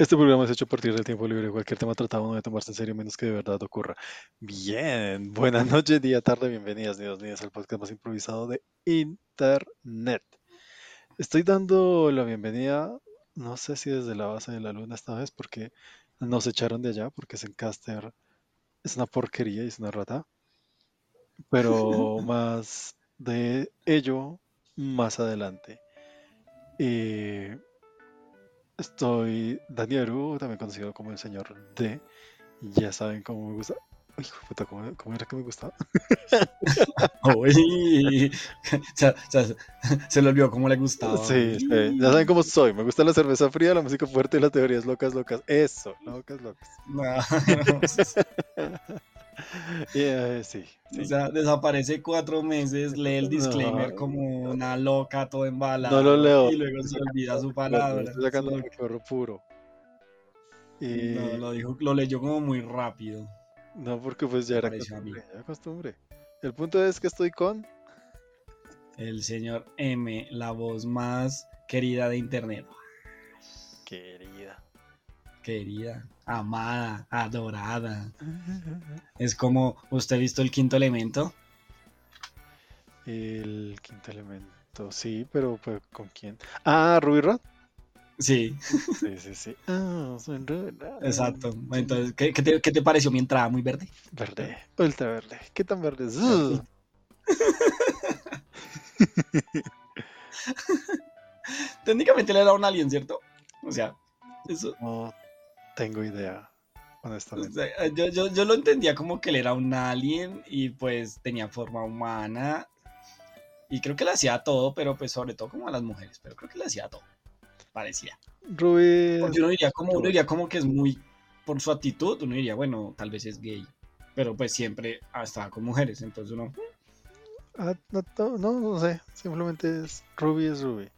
Este programa es hecho a partir del tiempo libre. Cualquier tema tratado no debe tomarse en serio menos que de verdad ocurra. Bien, buenas noches, día, tarde, bienvenidas, niños, niñas, al podcast más improvisado de Internet. Estoy dando la bienvenida, no sé si desde la base de la luna esta vez, porque nos echaron de allá, porque Zencaster es una porquería y es una rata. Pero más de ello más adelante. Eh, Estoy Daniel Aru, también conocido como el señor D. Ya saben cómo me gusta. Uy, puta, ¿cómo, cómo era que me gustaba? Uy, se, se, se le olvidó cómo le gustaba. Sí, sí, ya saben cómo soy. Me gusta la cerveza fría, la música fuerte y las teorías locas, locas. Eso, locas, locas. No, Y, eh, sí, sí. o sea, desaparece cuatro meses, lee el disclaimer No. como una loca, todo embalada. No lo leo. Y luego se olvida su palabra. Estoy sacando mi chorro puro. Y No, lo, dijo, lo leyó como muy rápido. no, porque pues ya era costumbre, ya costumbre. El punto es que estoy con El señor M, la voz más querida de internet. querida. Querida, amada, adorada. Es como, ¿usted ha visto el quinto elemento? El quinto elemento, sí, pero pues, ¿con quién? Ah, Ruby Rod. Sí, Sí, sí, sí. Ah, son exacto. Entonces, ¿qué, qué te, qué te pareció mi entrada? Muy verde. Verde, ultra verde. ¿Qué tan verde es? Uh, Técnicamente él era un alien, ¿cierto? O sea, eso. No tengo idea, o honestamente. sea, yo, yo, yo lo entendía como que él era un alien y pues tenía forma humana. Y creo que le hacía todo, pero pues sobre todo como a las mujeres. Pero creo que le hacía todo. Parecía. Ruby. Porque uno diría como, uno diría como que es muy. Por su actitud, uno diría, bueno, tal vez es gay. Pero pues siempre ah, estaba con mujeres. Entonces uno. Ah, no, no, no, no sé, simplemente es Ruby es Ruby.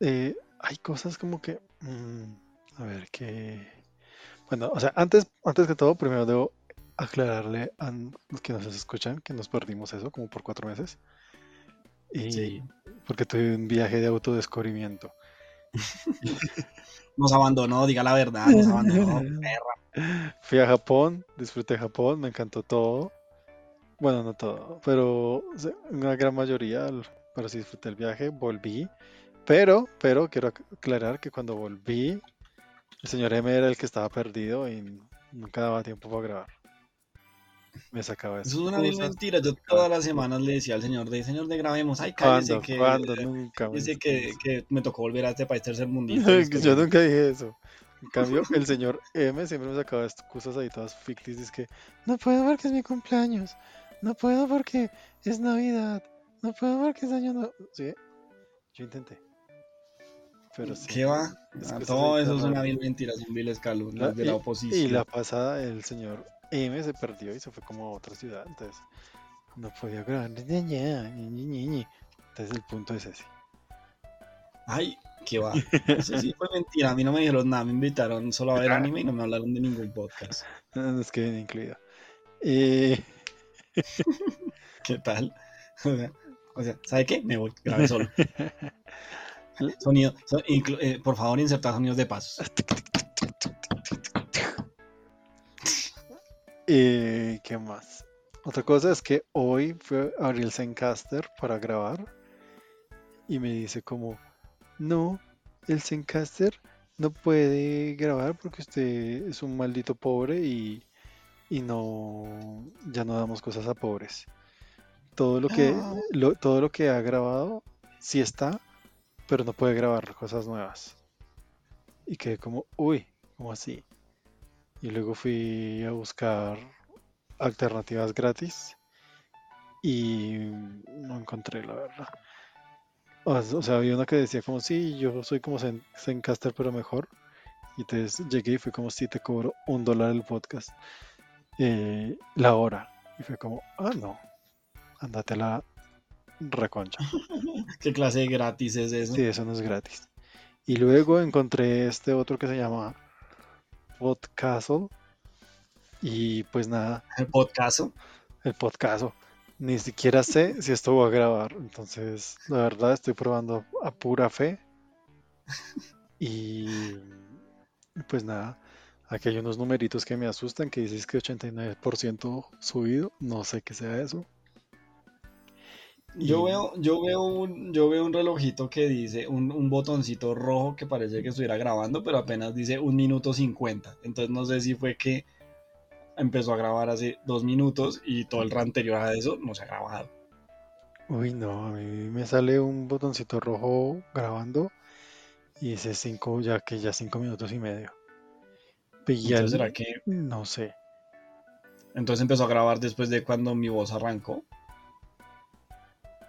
Eh, hay cosas como que, mm, a ver, que, bueno, o sea, antes, antes que todo, primero debo aclararle a los que nos escuchan que nos perdimos eso como por cuatro meses. Y Sí. porque tuve un viaje de autodescubrimiento. Nos abandonó, diga la verdad, nos abandonó. perra. Fui a Japón, disfruté Japón, me encantó todo. Bueno, no todo, pero una gran mayoría, pero sí disfruté el viaje, volví. Pero, pero quiero ac- aclarar que cuando volví, el señor M era el que estaba perdido y nunca daba tiempo para grabar. Me sacaba Eso es una excusas. mentira. Yo todas las semanas le decía al señor de señor de grabemos. Ay, cállese que. ¿Cuándo? Nunca. me Dice dice que, que me tocó volver a este país tercer mundito. Yo nunca dije eso. En cambio, el señor M siempre me sacaba excusas ahí todas ficticias que no puedo porque es mi cumpleaños, no puedo porque es Navidad, no puedo porque es año nuevo. Sí, yo intenté. Pero sí. ¿Qué va? Es Ah, todo eso es una vil mentira, son viles calumnias La- de la oposición. Y la pasada, el señor M se perdió y se fue como a otra ciudad, entonces no podía grabar. Entonces el punto es ese. Ay, ¿qué va? Eso sí fue mentira. A mí no me dijeron nada. Me invitaron solo a ver anime y no me hablaron de ningún podcast. No es que viene incluido. Y ¿Qué tal? O sea, o sea, ¿sabe qué? Me voy, grabé solo. Sonido, inclu- eh, por favor, insertar sonidos de pasos. ¿Y qué más? Otra cosa es que hoy fue a abrir el Zencaster para grabar y me dice como, no, el Zencaster no puede grabar porque usted es un maldito pobre y, y no, ya no damos cosas a pobres. Todo lo que, Ah. lo- todo lo que ha grabado sí está, pero no puede grabar cosas nuevas. Y quedé como, uy, ¿cómo así? Y luego fui a buscar alternativas gratis y no encontré, la verdad. O, o sea, había una que decía como, sí, yo soy como Zen- Zencaster, pero mejor. Y entonces llegué y fue como, sí, te cobro un dólar el podcast. eh, la hora. Y fue como, ah, no, andate a la reconcha. ¿Qué clase de gratis es eso? Sí, eso no es gratis. Y luego encontré este otro que se llama Podcastle. Y pues nada, El podcast. el podcast. Ni siquiera sé si esto va a grabar. Entonces, la verdad, estoy probando a pura fe. Y pues nada, aquí hay unos numeritos que me asustan que dices que 89% subido, no sé qué sea eso. Yo Y- veo, yo veo un, yo veo un relojito que dice, un, un botoncito rojo que parece que estuviera grabando, pero apenas dice un minuto 50. Entonces no sé si fue que empezó a grabar hace dos minutos y todo el anterior a eso no se ha grabado. Uy, no, a mí me sale un botoncito rojo grabando y dice 5, ya que ya 5 minutos y medio. Y ya Entonces el- será que no sé. entonces empezó a grabar después de cuando mi voz arrancó.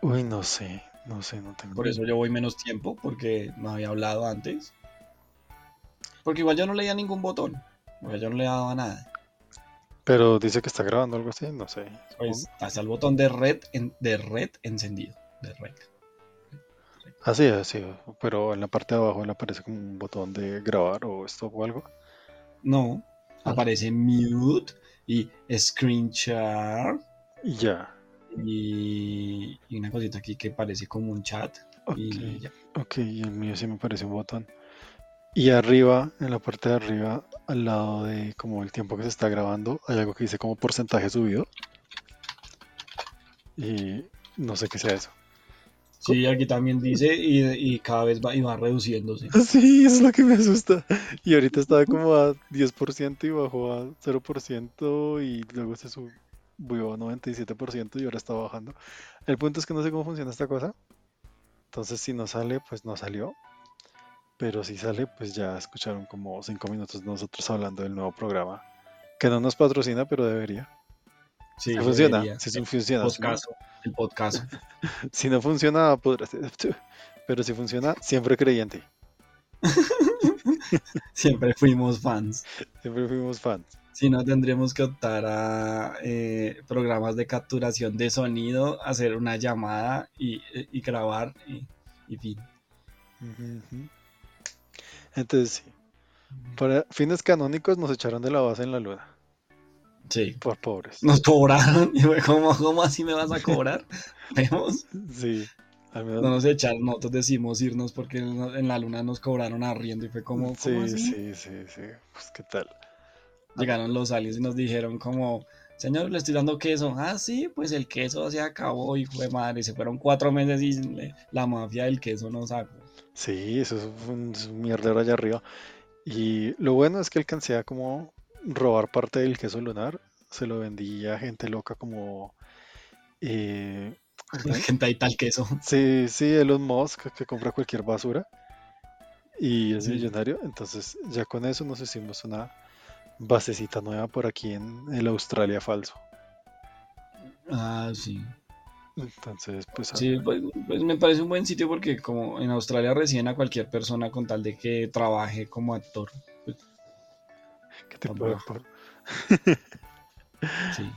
Uy, no sé, no sé, no tengo Por eso yo voy menos tiempo, porque no había hablado antes. Porque igual yo no leía ningún botón. Porque yo no le daba nada. Pero dice que está grabando algo así, no sé. Pues hasta el botón de red, en- de red encendido. De red. Así, así, pero en la parte de abajo le aparece como un botón de grabar o esto o algo. No. Ah. Aparece mute y screen share. Ya. Y, y una cosita aquí que parece como un chat. Ok, Y ya. ok, y el mío sí me parece un botón. Y arriba, en la parte de arriba, al lado de como el tiempo que se está grabando, hay algo que dice como porcentaje subido. Y no sé qué sea eso. Sí, aquí también dice y, y cada vez va, y va reduciéndose. Sí, eso es lo que me asusta. Y ahorita estaba como a 10% y bajó a 0% y luego se subió a 97% y ahora está bajando. El punto es que no sé cómo funciona esta cosa. Entonces si no sale, pues no salió. Pero si sale, pues ya escucharon como 5 minutos nosotros hablando del nuevo programa. Que no nos patrocina, pero debería. Sí, Si funciona, debería. si sí funciona. Si no, Podcast, el podcast. si no funciona, podrá ser. Pero si funciona, siempre creyente. Siempre fuimos fans. Siempre fuimos fans. Si no, tendremos que optar a eh, programas de capturación de sonido, hacer una llamada y, y grabar y, y fin. Entonces, sí. Para fines canónicos nos echaron de la base en la luna. Sí. Por pobres. Nos cobraron. Y fue como, ¿cómo así me vas a cobrar? Vemos. Sí. No nos echaron, nosotros decimos irnos porque en la luna nos cobraron arriendo y fue como, sí, sí, sí, sí. Pues qué tal. Llegaron los aliens y nos dijeron como, señor, le estoy dando queso. Ah, sí, pues el queso se acabó y fue madre. Se fueron cuatro meses y la mafia del queso nos sacó. Sí, eso es un, mierdero allá arriba. Y lo bueno es que alcancé a como robar parte del queso lunar. Se lo vendí a gente loca como... eh, gente ahí tal queso. Sí, sí, Elon Musk que compra cualquier basura y es Sí. millonario. Entonces, ya con eso nos hicimos una basecita nueva por aquí en el Australia falso. Ah, sí. Entonces, pues, Sí, pues, pues me parece un buen sitio porque como en Australia reciben a cualquier persona con tal de que trabaje como actor. Pues, ¿qué te Ah, puedo sí.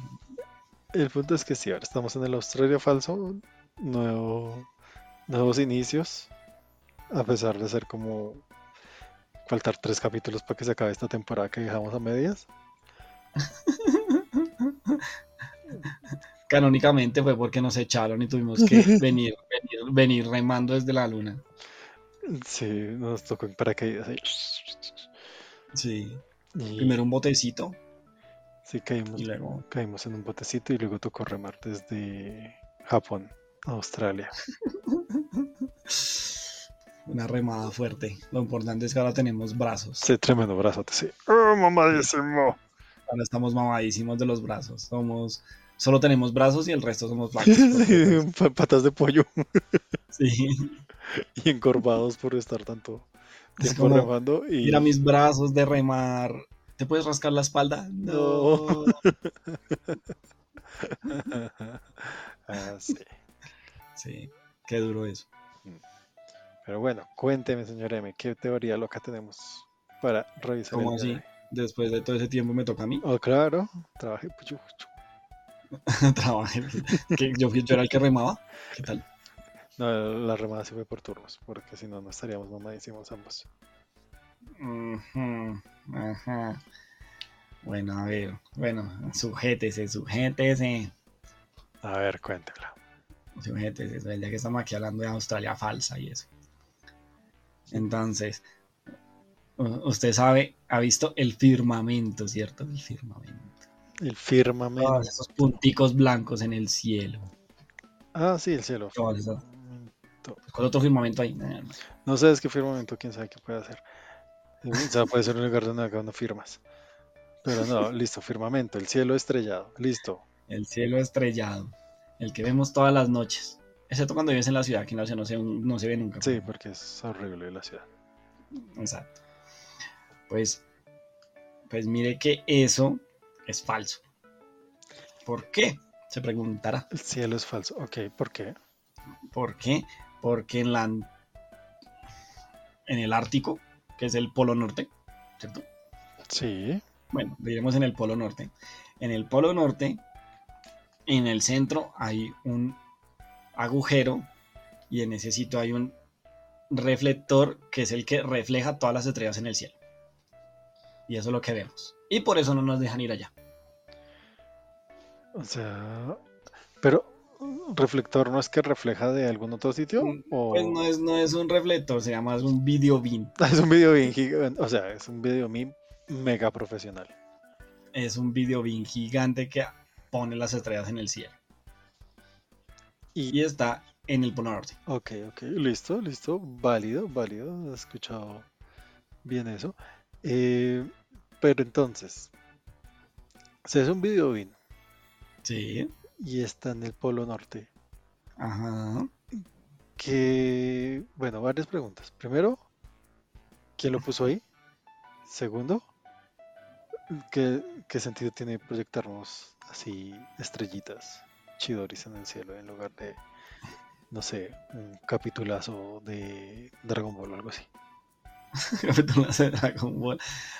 El punto es que sí, ahora estamos en el Australia falso, nuevo, nuevos inicios, a pesar de ser como faltar tres capítulos para que se acabe esta temporada que dejamos a medias. Canónicamente fue porque nos echaron y tuvimos que venir, venir, venir remando desde la luna. Sí, nos tocó en paracaídas ahí. Sí. Y Primero un botecito sí caímos, y luego caímos en un botecito y luego tocó remar desde Japón a Australia. una remada fuerte. Lo importante es que ahora tenemos brazos. Sí, tremendo brazote, sí. ¡Oh, mamadísimo! Ahora estamos mamadísimos de los brazos. Somos, solo tenemos brazos y el resto somos flacos. Sí, pa- patas de pollo sí. y encorvados por estar tanto Es tiempo como, remando y Mira mis brazos de remar. ¿Te puedes rascar la espalda? No. Ah, sí. Sí, qué duro eso. Pero bueno, cuénteme, señor M, ¿qué teoría loca tenemos para revisar ¿Cómo el así? de? Después de todo ese tiempo me toca a mí. Oh, claro, trabajé puchu. Trabajé. yo, yo era el que remaba. ¿Qué tal? No, la remada se fue por turnos, porque si no, no estaríamos mamadísimos ambos. Ujú, ajá. Bueno, a ver. Bueno, sujétese, sujétese. A ver, cuéntela. Sujétese. Ya que estamos aquí hablando de Australia falsa y eso. Entonces, Usted sabe, ha visto el firmamento, ¿cierto? El firmamento. El firmamento. Todos esos punticos blancos en el cielo. Ah, sí, el cielo. Esas- Firmamento. ¿Cuál otro firmamento hay? Eh, No sabes qué firmamento, quién sabe qué puede hacer. O sea, puede ser un lugar donde unas firmas. Pero no, listo, firmamento, el cielo estrellado, listo. El cielo estrellado. El que vemos todas las noches. Excepto cuando vives en la ciudad, que en la ciudad no se, no se ve nunca. Sí, porque es horrible la ciudad. Exacto. Pues, pues mire que eso es falso. ¿Por qué? Se preguntará. El cielo es falso. Ok, ¿por qué? ¿Por qué? Porque en la en el Ártico, que es el Polo Norte, ¿cierto? Sí, Bueno, diremos en el Polo Norte. En el Polo Norte, en el centro hay un agujero y en ese sitio hay un reflector que es el que refleja todas las estrellas en el cielo. Y eso es lo que vemos. Y por eso no nos dejan ir allá. o sea, pero reflector no es que refleja de algún otro sitio o Pues no es, no es un reflector, se llama es un video beam. es un video bien gigante, o sea, es un video meme mega profesional. Es un video beam gigante que pone las estrellas en el cielo. Y está en el Polo Norte. Ok, ok, listo, listo, válido, válido, he escuchado bien eso. Eh, pero entonces, si es un video bien Sí. y está en el Polo Norte, Ajá. que, bueno, varias preguntas. Primero, ¿quién lo puso ahí? Segundo, ¿qué, qué sentido tiene proyectarnos así estrellitas chidoris en el cielo en lugar de, no sé, un capitulazo de Dragon Ball o algo así? Capítulos de Dragon Ball.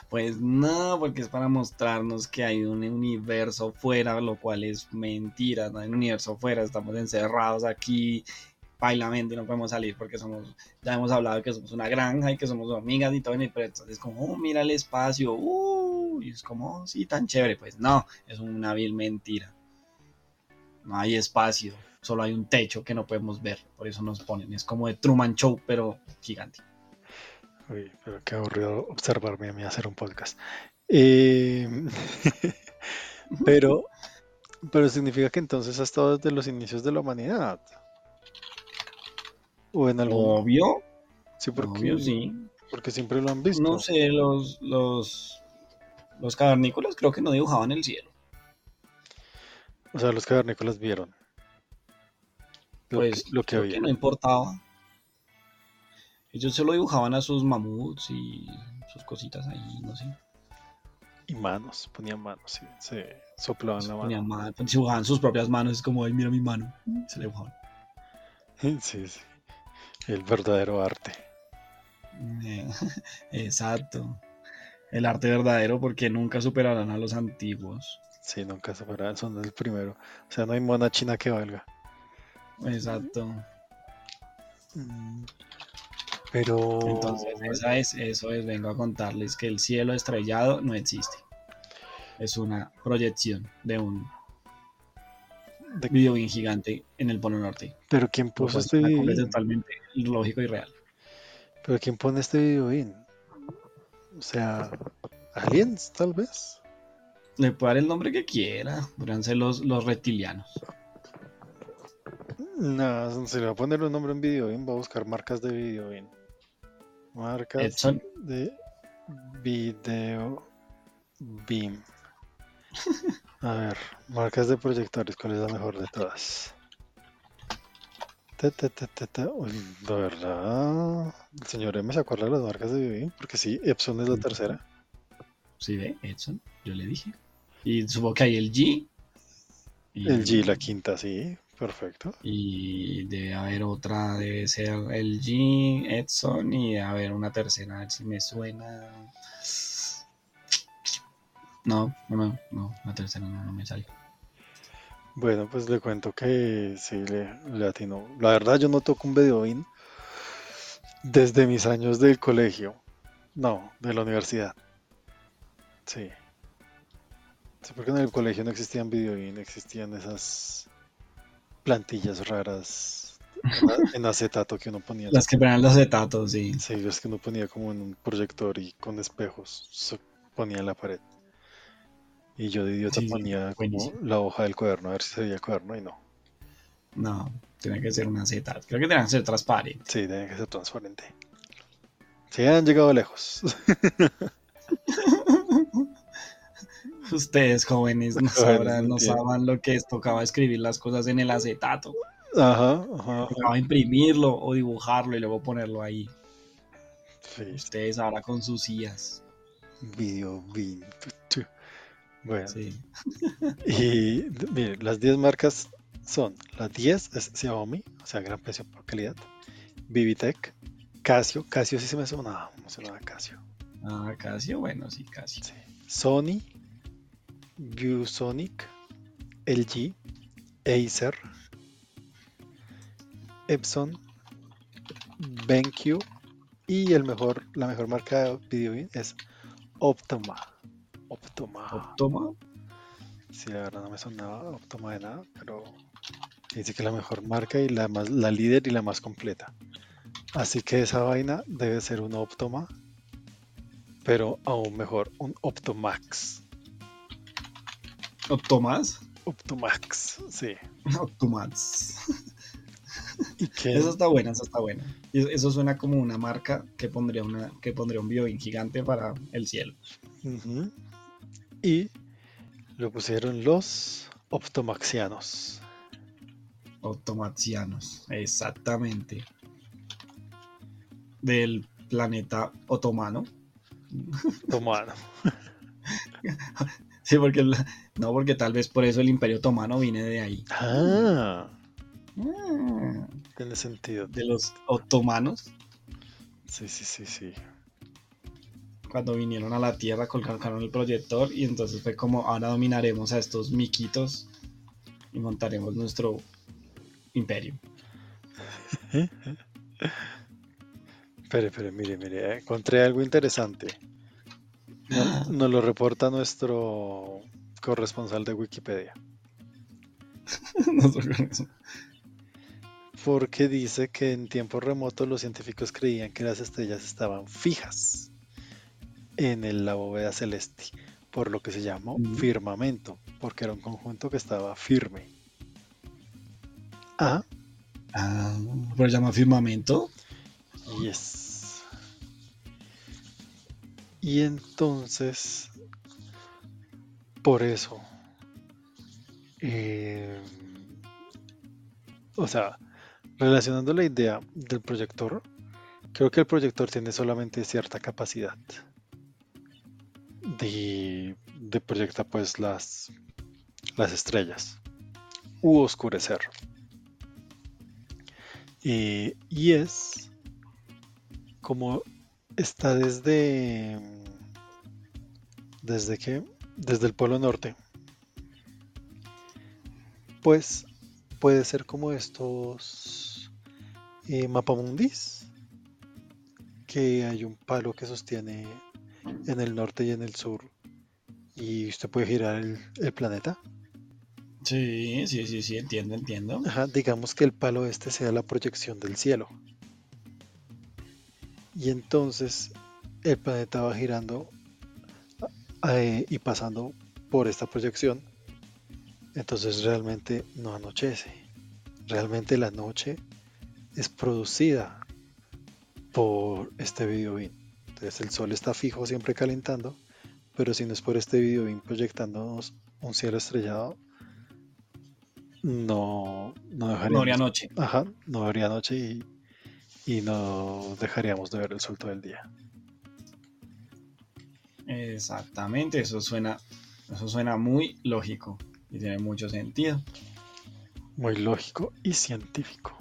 Pues no, porque es para mostrarnos que hay un universo fuera, lo cual es mentira. No hay un universo fuera, estamos encerrados aquí, bailamente, no podemos salir porque somos, ya hemos hablado que somos una granja y que somos hormigas y todo, y pero entonces es como, oh, mira el espacio, uh, y es como, oh, sí, tan chévere. Pues no, es una vil mentira. No hay espacio, solo hay un techo que no podemos ver, por eso nos ponen. Es como de Truman Show, pero gigante. Uy, pero qué aburrido observarme a mí hacer un podcast. Eh, pero, pero significa que entonces ha estado desde los inicios de la humanidad. O en algún... Obvio, Sí, porque, obvio, sí. porque siempre lo han visto. No sé, los, los, los cavernícolas creo que no dibujaban el cielo. O sea, los cavernícolas vieron lo Pues que, lo que había. que no importaba. Ellos solo dibujaban a sus mamuts y sus cositas ahí, no sé. Y manos, ponían manos, sí, se soplaban la mano. Ponían ma- pues, dibujaban sus propias manos, es como, ay, mira mi mano. Se le dibujaban. Sí, sí. El verdadero arte. Exacto. El arte verdadero porque nunca superarán a los antiguos. Sí, nunca se verán, son el primero. O sea, no hay mona china que valga. Exacto. Mm, Pero. Entonces, esa es, eso es, vengo a contarles que el cielo estrellado no existe. Es una proyección de un ¿de- video bien gigante en el Polo Norte. Pero ¿quién puso este video? totalmente lógico y real. Pero ¿quién pone este video bien? O sea, aliens, tal vez. Le puede dar el nombre que quiera, podrían ser los, los reptilianos. No, se le va a poner un nombre en video bien, va a buscar marcas de video bien. Marcas Edson. de video beam. A ver, marcas de proyectores, ¿cuál es la mejor de todas? Ta, ta, ta, ta, ta. Uy, la verdad, el señor M se acuerda de las marcas de video beam, porque sí, Epson es la tercera. ¿Sí ve? Edson, yo le dije. Y supongo que hay el G. y- El G, la quinta, sí, perfecto. Y debe haber otra, debe ser el G, Edson, y debe haber una tercera, a ver si me suena. No, no, no, no, la tercera no, no me sale. Bueno, pues le cuento que sí, le, le atinó. La verdad, yo no toco un Beduín desde mis años del colegio. No, de la universidad. Sí. Sí, porque en el colegio no existían Beduín, existían esas plantillas raras en acetato que uno ponía. Las que ponían los acetatos, sí. Sí, las que uno ponía como en un proyector y con espejos se ponía en la pared. Y yo de idiota Sí, ponía como la hoja del cuaderno a ver si se veía el cuaderno y no. No, tiene que ser un acetato. Creo que tienen que ser transparentes. Sí, tiene que ser transparente. Sí, han llegado lejos. Ustedes jóvenes no sabrán, no lo que es. Tocaba escribir las cosas en el acetato. Ajá, ajá. Tocaba imprimirlo o dibujarlo y luego ponerlo ahí. Sí, Ustedes ahora con sus IAs. video, tu. Bueno, Sí. y d- mire, las 10 marcas son: las 10 es Xiaomi, o sea, gran precio por calidad. Vivitech, Casio, Casio sí se me sonaba, no se sonaba Casio. Ah, Casio, bueno, sí, Casio. Sí. Sony, ViewSonic, LG, Acer, Epson, BenQ y el mejor, la mejor marca de video es Optoma. Optoma. Optoma. Sí, la verdad no me sonaba Optoma de nada, pero dice que es la mejor marca y la más, la líder y la más completa. Así que esa vaina debe ser un Optoma, pero aún mejor, un Optomax. Optomas. Optomax, sí. Optomax. Y que Esa está buena, esa está buena. Eso suena como una marca que pondría, una, que pondría un biobin gigante para el cielo. Y lo pusieron los optomaxianos. Otomaxianos, exactamente. Del planeta otomano. Otomano. Sí, porque la- no, porque tal vez por eso el imperio otomano viene de ahí. Ah, Ah, tiene sentido. De los otomanos, Sí, sí, sí, sí. cuando vinieron a la Tierra, colocaron el proyector y entonces fue como, ahora dominaremos a estos miquitos y montaremos nuestro imperio. Espere, espere, mire, mire, encontré algo interesante. No- Nos lo reporta nuestro corresponsal de Wikipedia. No. Porque dice que en tiempos remotos los científicos creían que las estrellas estaban fijas en el- la bóveda celeste, por lo que se llamó firmamento, porque era un conjunto que estaba firme. Ah, Ah, pero llama firmamento. yes. Y entonces, por eso, eh, o sea, relacionando la idea del proyector, creo que el proyector tiene solamente cierta capacidad de, proyectar pues las, las estrellas u oscurecer. Eh, y es como está desde desde que desde el polo norte pues puede ser como estos eh, mapamundis que hay un palo que sostiene en el norte y en el sur y usted puede girar el, el planeta Sí, sí, sí, sí, entiendo, entiendo. Ajá, digamos que el palo este sea la proyección del cielo. Y entonces el planeta va girando eh, y pasando por esta proyección. Entonces realmente no anochece. Realmente la noche es producida por este videobeam. Entonces el sol está fijo siempre calentando, pero si no es por este videobeam proyectándonos un cielo estrellado, no, no dejaríamos, No habría noche. Ajá, no habría noche y, y no dejaríamos de ver el sol todo el día. Exactamente, eso suena, eso suena muy lógico y tiene mucho sentido. Muy lógico y científico.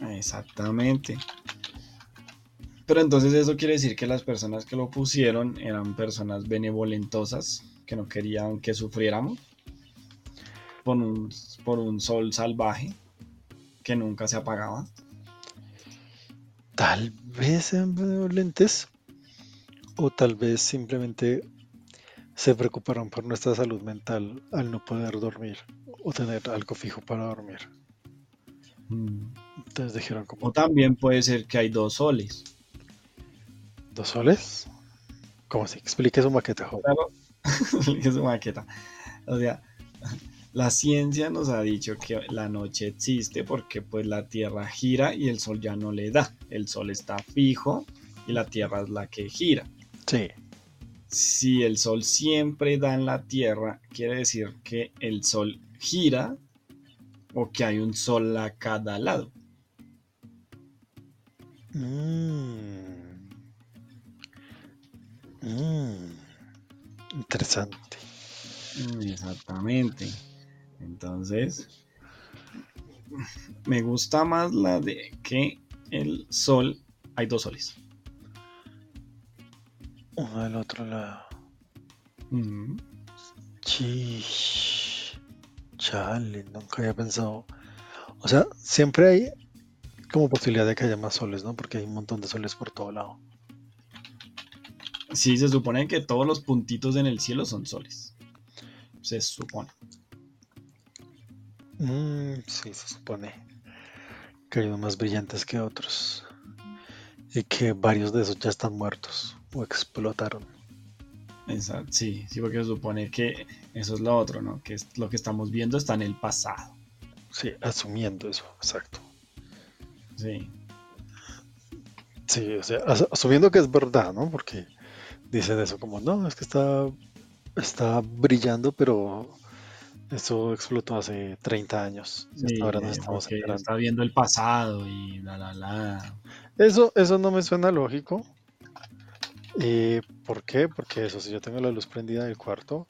Exactamente. Pero entonces eso quiere decir que las personas que lo pusieron eran personas benevolentosas que no querían que sufriéramos por un, por un sol salvaje que nunca se apagaba. Tal vez sean benevolentes o tal vez simplemente se preocuparon por nuestra salud mental al no poder dormir o tener algo fijo para dormir. Mm, Entonces dijeron como O también puede ser que hay dos soles. dos soles. ¿Cómo así? Explique su maqueta, joven. Claro, es su maqueta. O sea, la ciencia nos ha dicho que la noche existe porque pues la Tierra gira y el Sol ya no le da. El Sol está fijo y la Tierra es la que gira. Sí. Si el Sol siempre da en la Tierra, quiere decir que el Sol gira o que hay un Sol a cada lado. Mm. Mm. Interesante. Exactamente. Entonces, me gusta más la de que el sol, hay dos soles. Uno del otro lado. Mm, Chish. Chale, nunca había pensado. O sea, siempre hay como posibilidad de que haya más soles, ¿no? Porque hay un montón de soles por todo lado. Sí, se supone que todos los puntitos en el cielo son soles. Se supone. Mm, sí, se supone que hay unos más brillantes que otros. Y que varios de esos ya están muertos o explotaron. Exacto, sí, sí, porque se supone que eso es lo otro, ¿no? Que es lo que estamos viendo está en el pasado. Sí, asumiendo eso, exacto. Sí, Sí, o sea, as- asumiendo que es verdad, ¿no? Porque dicen eso como, no, es que está, está brillando, pero eso explotó hace 30 años. sí, hasta ahora eh, estamos está viendo el pasado y la la la. Eso, eso no me suena lógico. ¿Y por qué? Porque eso, si yo tengo la luz prendida del cuarto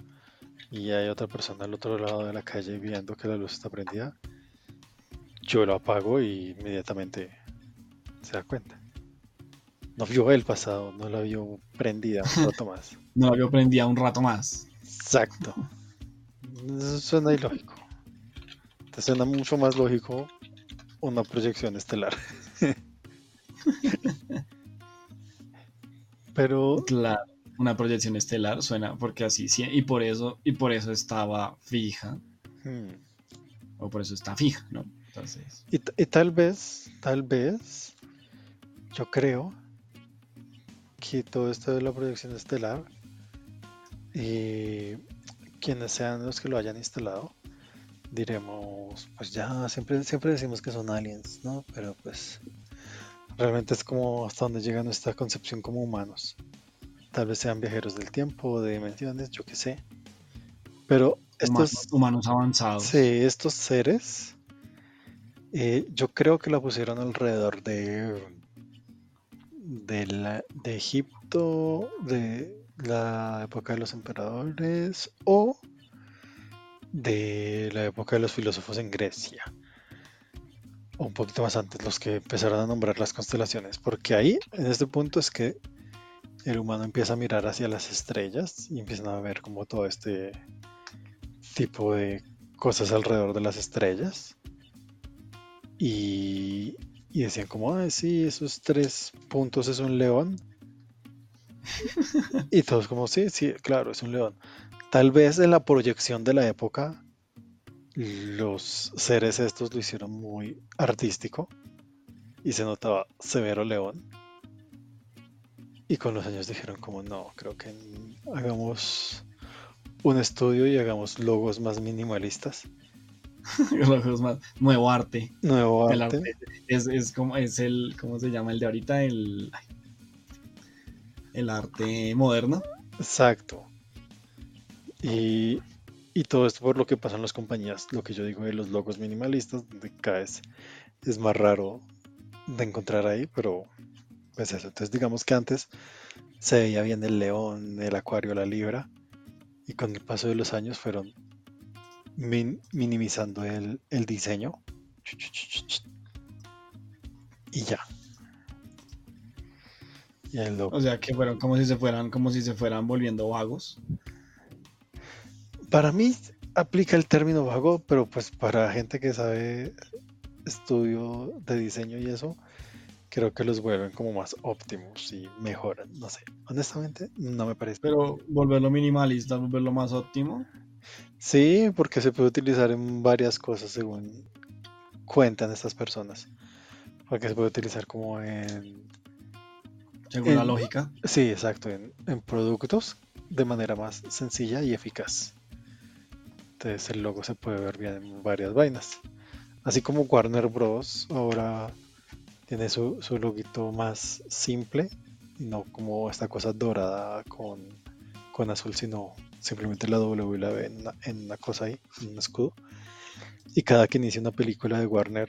y hay otra persona al otro lado de la calle viendo que la luz está prendida, yo lo apago y inmediatamente se da cuenta. No vio el pasado, no la vio prendida un rato más. No la vio prendida un rato más. Exacto. Eso suena ilógico. Te suena mucho más lógico una proyección estelar. Pero Claro, una proyección estelar suena porque así sí, y por eso y por eso estaba fija hmm, o por eso está fija, ¿no? Entonces, Y, y tal vez, tal vez, yo creo que todo esto de la proyección estelar, y quienes sean los que lo hayan instalado, diremos, pues ya, siempre, siempre decimos que son aliens, ¿no? Pero pues realmente es como hasta donde llega nuestra concepción como humanos. Tal vez sean viajeros del tiempo, de dimensiones, yo qué sé. Pero estos... humanos, humanos avanzados. Sí, estos seres, eh, yo creo que la pusieron alrededor de, de, la- de Egipto, de la época de los emperadores o de la época de los filósofos en Grecia. O un poquito más antes, los que empezaron a nombrar las constelaciones, porque ahí, en este punto, es que el humano empieza a mirar hacia las estrellas y empiezan a ver como todo este tipo de cosas alrededor de las estrellas. Y, y decían como, ah, sí, esos tres puntos es un león. y todos como, sí, sí, claro, es un león. Tal vez en la proyección de la época, los seres estos lo hicieron muy artístico y se notaba severo león. Y con los años dijeron como, no, creo que hagamos un estudio y hagamos logos más minimalistas. Los más- nuevo arte. Nuevo arte. arte es, es como es el ¿cómo se llama el de ahorita? El el arte moderno. Exacto. Y, y todo esto por lo que pasan las compañías, lo que yo digo de los logos minimalistas, donde cada vez es más raro de encontrar ahí, pero pues eso. Entonces digamos que antes se veía bien el león, el acuario, la libra, y con el paso de los años fueron min- minimizando el, el diseño. Y ya. O sea que fueron como si se fueran, como si se fueran volviendo vagos. Para mí aplica el término vago, pero pues para gente que sabe estudio de diseño y eso, creo que los vuelven como más óptimos y mejoran. No sé, honestamente no me parece. Pero volverlo minimalista, volverlo más óptimo. Sí, porque se puede utilizar en varias cosas según cuentan estas personas. porque se puede utilizar como en... Según la lógica. Sí, exacto, en, en productos de manera más sencilla y eficaz. Entonces el logo se puede ver bien en varias vainas. Así como Warner Bros. ahora tiene su, su loguito más simple, y no como esta cosa dorada con, con azul, sino simplemente la W y la B en una, en una cosa ahí, en un escudo. Y cada que inicia una película de Warner,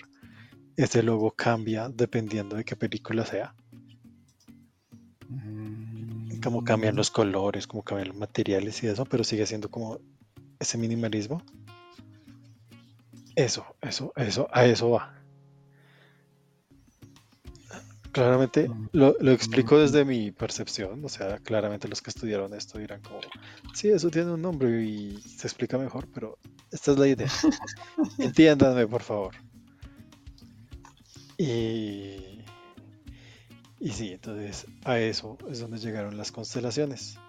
ese logo cambia dependiendo de qué película sea. Como cambian los colores, como cambian los materiales y eso, pero sigue siendo como ese minimalismo. Eso, eso, eso, a eso va. Claramente Mm. lo, lo explico Mm. desde mi percepción, o sea, claramente los que estudiaron esto dirán como, sí, eso tiene un nombre y se explica mejor, pero esta es la idea. Entiéndanme, por favor. Y, y sí, entonces a eso es donde llegaron las constelaciones.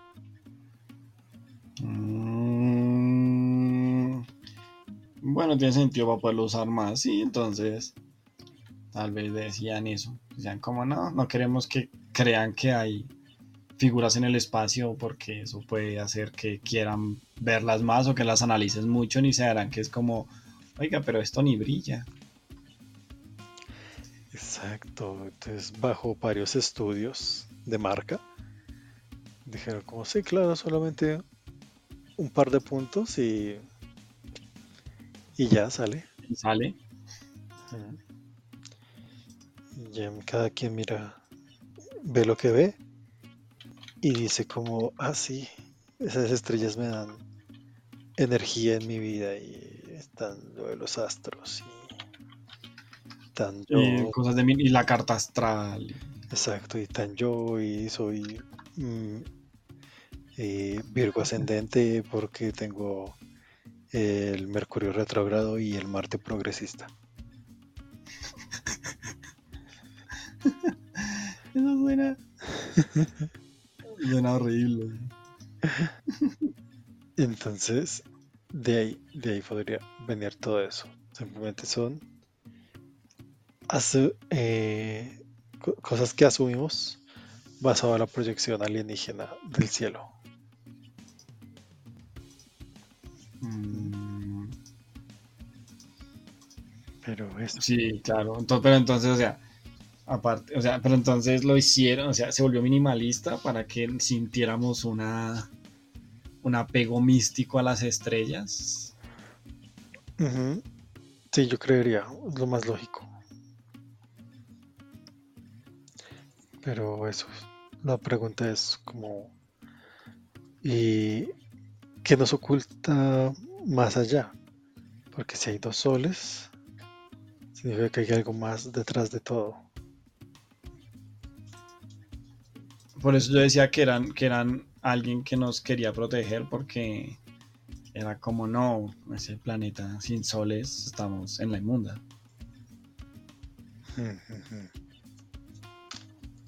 Mm, Bueno, tiene sentido para poderlo usar más, sí, entonces tal vez decían eso. Decían como no, no queremos que crean que hay figuras en el espacio porque eso puede hacer que quieran verlas más o que las analicen mucho ni se darán que es como, oiga, pero esto ni brilla. Exacto, entonces bajo varios estudios de marca, dijeron como, sí, claro, solamente un par de puntos y, y ya sale. Y sale. Ya cada quien mira, ve lo que ve y dice como, ah, sí, esas estrellas me dan energía en mi vida y están lo de los astros y tan yo, Y cosas de mi- y la carta astral. exacto, y tan yo y soy mm, eh, Virgo ascendente porque tengo el Mercurio retrógrado y el Marte progresista. Eso suena. suena horrible. Entonces, de ahí, de ahí podría venir todo eso. Simplemente son asu- eh, co- cosas que asumimos basado en la proyección alienígena del cielo. Mm, Pero eso. Sí, claro. Entonces, pero entonces, o sea, aparte, o sea, pero entonces lo hicieron, o sea, se volvió minimalista para que sintiéramos una un apego místico a las estrellas. Ujú. Sí, yo creería, es lo más lógico. Pero eso, la pregunta es como, ¿y qué nos oculta más allá? Porque si hay dos soles, significa que hay algo más detrás de todo. Por eso yo decía que eran, que eran alguien que nos quería proteger porque era como no, ese planeta sin soles estamos en la inmunda.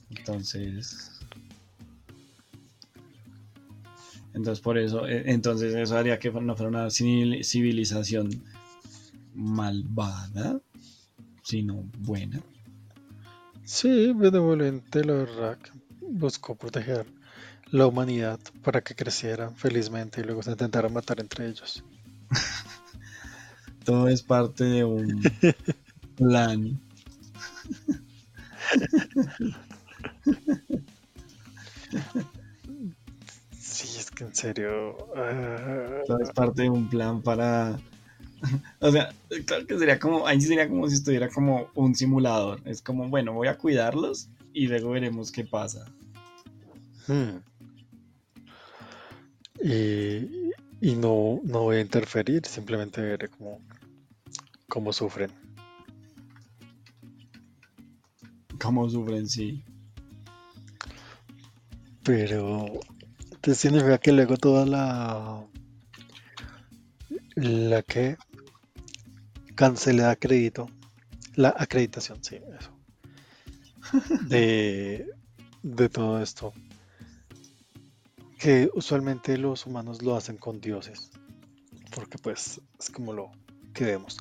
Entonces. Entonces por eso, eh, entonces eso haría que no fuera una civil- civilización malvada, sino buena. Sí, benevolente, la verdad, que buscó proteger la humanidad para que crecieran felizmente y luego se intentaran matar entre ellos. Todo es parte de un plan. Que en serio. Todo es parte de un plan para. O sea, claro que sería como. Ahí sería como si estuviera como un simulador. Es como, bueno, voy a cuidarlos y luego veremos qué pasa. hmm. Y, y no, no voy a interferir, simplemente veré cómo, cómo sufren. Cómo sufren, sí. Pero entonces significa que luego toda la la que cancelé de crédito, la acreditación, sí, eso. De, de todo esto. Que usualmente los humanos lo hacen con dioses. Porque pues es como lo que vemos.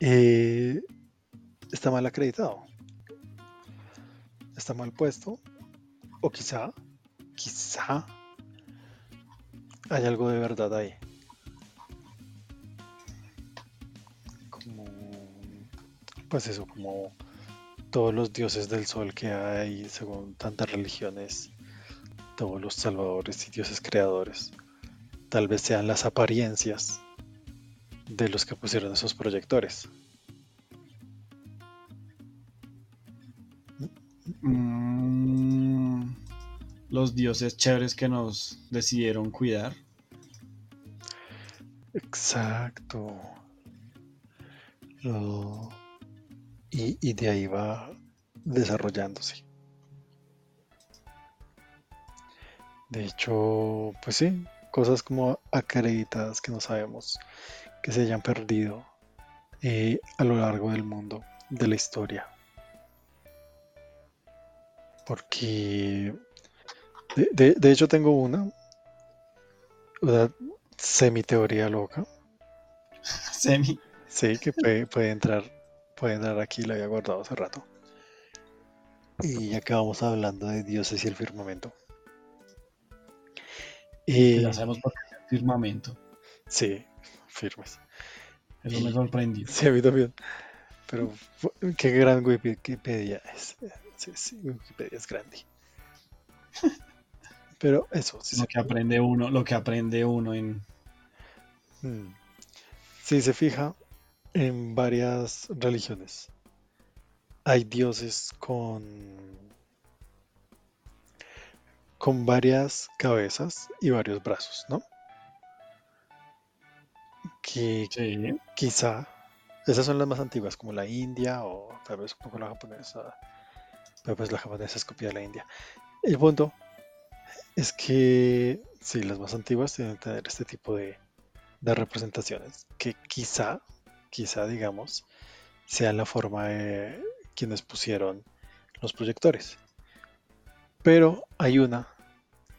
Eh, está mal acreditado. está mal puesto. O quizá, quizá hay algo de verdad ahí. Como, pues eso, como todos los dioses del sol que hay según tantas religiones, todos los salvadores y dioses creadores, tal vez sean las apariencias de los que pusieron esos proyectores. Mm, los dioses chéveres que nos decidieron cuidar. Exacto. y, y de ahí va desarrollándose. De hecho, pues sí, cosas como acreditadas que no sabemos que se hayan perdido eh, a lo largo del mundo, de la historia. Porque, de, de hecho, tengo una, una semi-teoría loca. Semi. Sí, que puede, puede entrar, puede entrar aquí, la había guardado hace rato. Y ya que vamos hablando de dioses y el firmamento. Y ya sabemos por qué el firmamento. Sí, firmes. Eso me sorprendió. Sí, a mí también. Pero qué gran Wikipedia es. Sí, sí, Wikipedia es grande. Pero eso, sí. Lo que aprende uno, lo que aprende uno en. Hmm. Si se fija en varias religiones, hay dioses con con varias cabezas y varios brazos, ¿no? Que quizá esas son las más antiguas, como la India o tal vez un poco la japonesa, pero pues la japonesa es copia de la India. El punto es que sí, las más antiguas tienen que tener este tipo de, de representaciones, que quizá, quizá digamos, sean la forma de quienes pusieron los proyectores. Pero hay una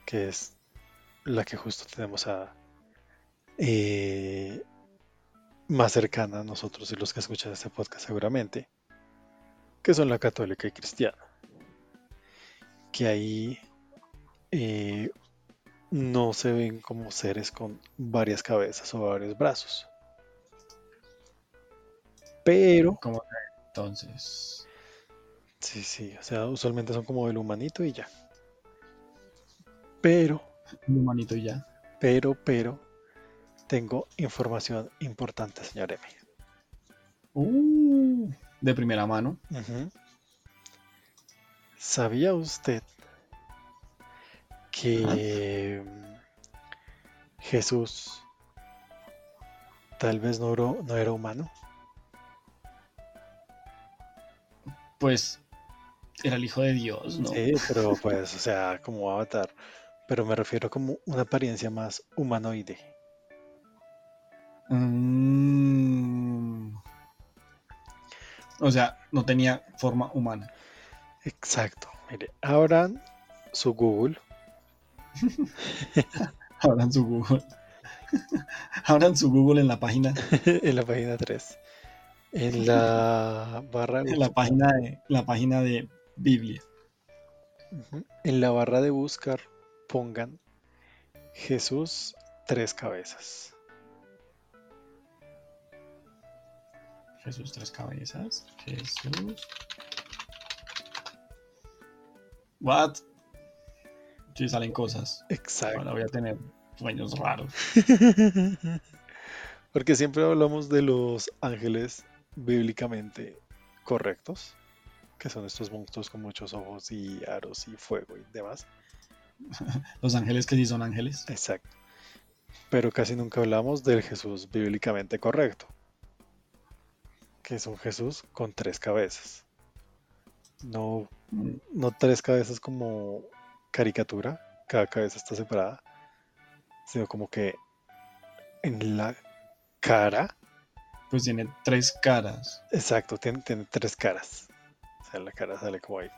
que es la que justo tenemos a eh, más cercana a nosotros y los que escuchan este podcast seguramente, que son la católica y cristiana. Que ahí eh, no se ven como seres con varias cabezas o varios brazos. Pero. Como entonces. Sí, sí, o sea, usualmente son como el humanito y ya. Pero. El humanito y ya. Pero, pero. Tengo información importante, señor M. Uh, de primera mano. ¿Sabía usted que Jesús tal vez no no era humano? Pues era el hijo de Dios, ¿no? Sí, pero pues, o sea, como avatar. Pero me refiero como una apariencia más humanoide. Mm. O sea, no tenía forma humana. Exacto. Mire, abran su Google. abran su Google. abran su Google en la página. en la página 3. En la barra. En la página de, la página de Biblia. En la barra de buscar pongan Jesús tres cabezas. Jesús tres cabezas. Jesús. What? Sí, salen cosas. Exacto. Ahora voy a tener sueños raros. Porque siempre hablamos de los ángeles bíblicamente correctos, que son estos monstruos con muchos ojos y aros y fuego y demás. Los ángeles que sí son ángeles. Exacto. Pero casi nunca hablamos del Jesús bíblicamente correcto, que es un Jesús con tres cabezas. No, mm. no tres cabezas como caricatura, cada cabeza está separada, sino como que en la cara pues tiene tres caras. Exacto, tiene, tiene tres caras. O sea, la cara sale como ahí.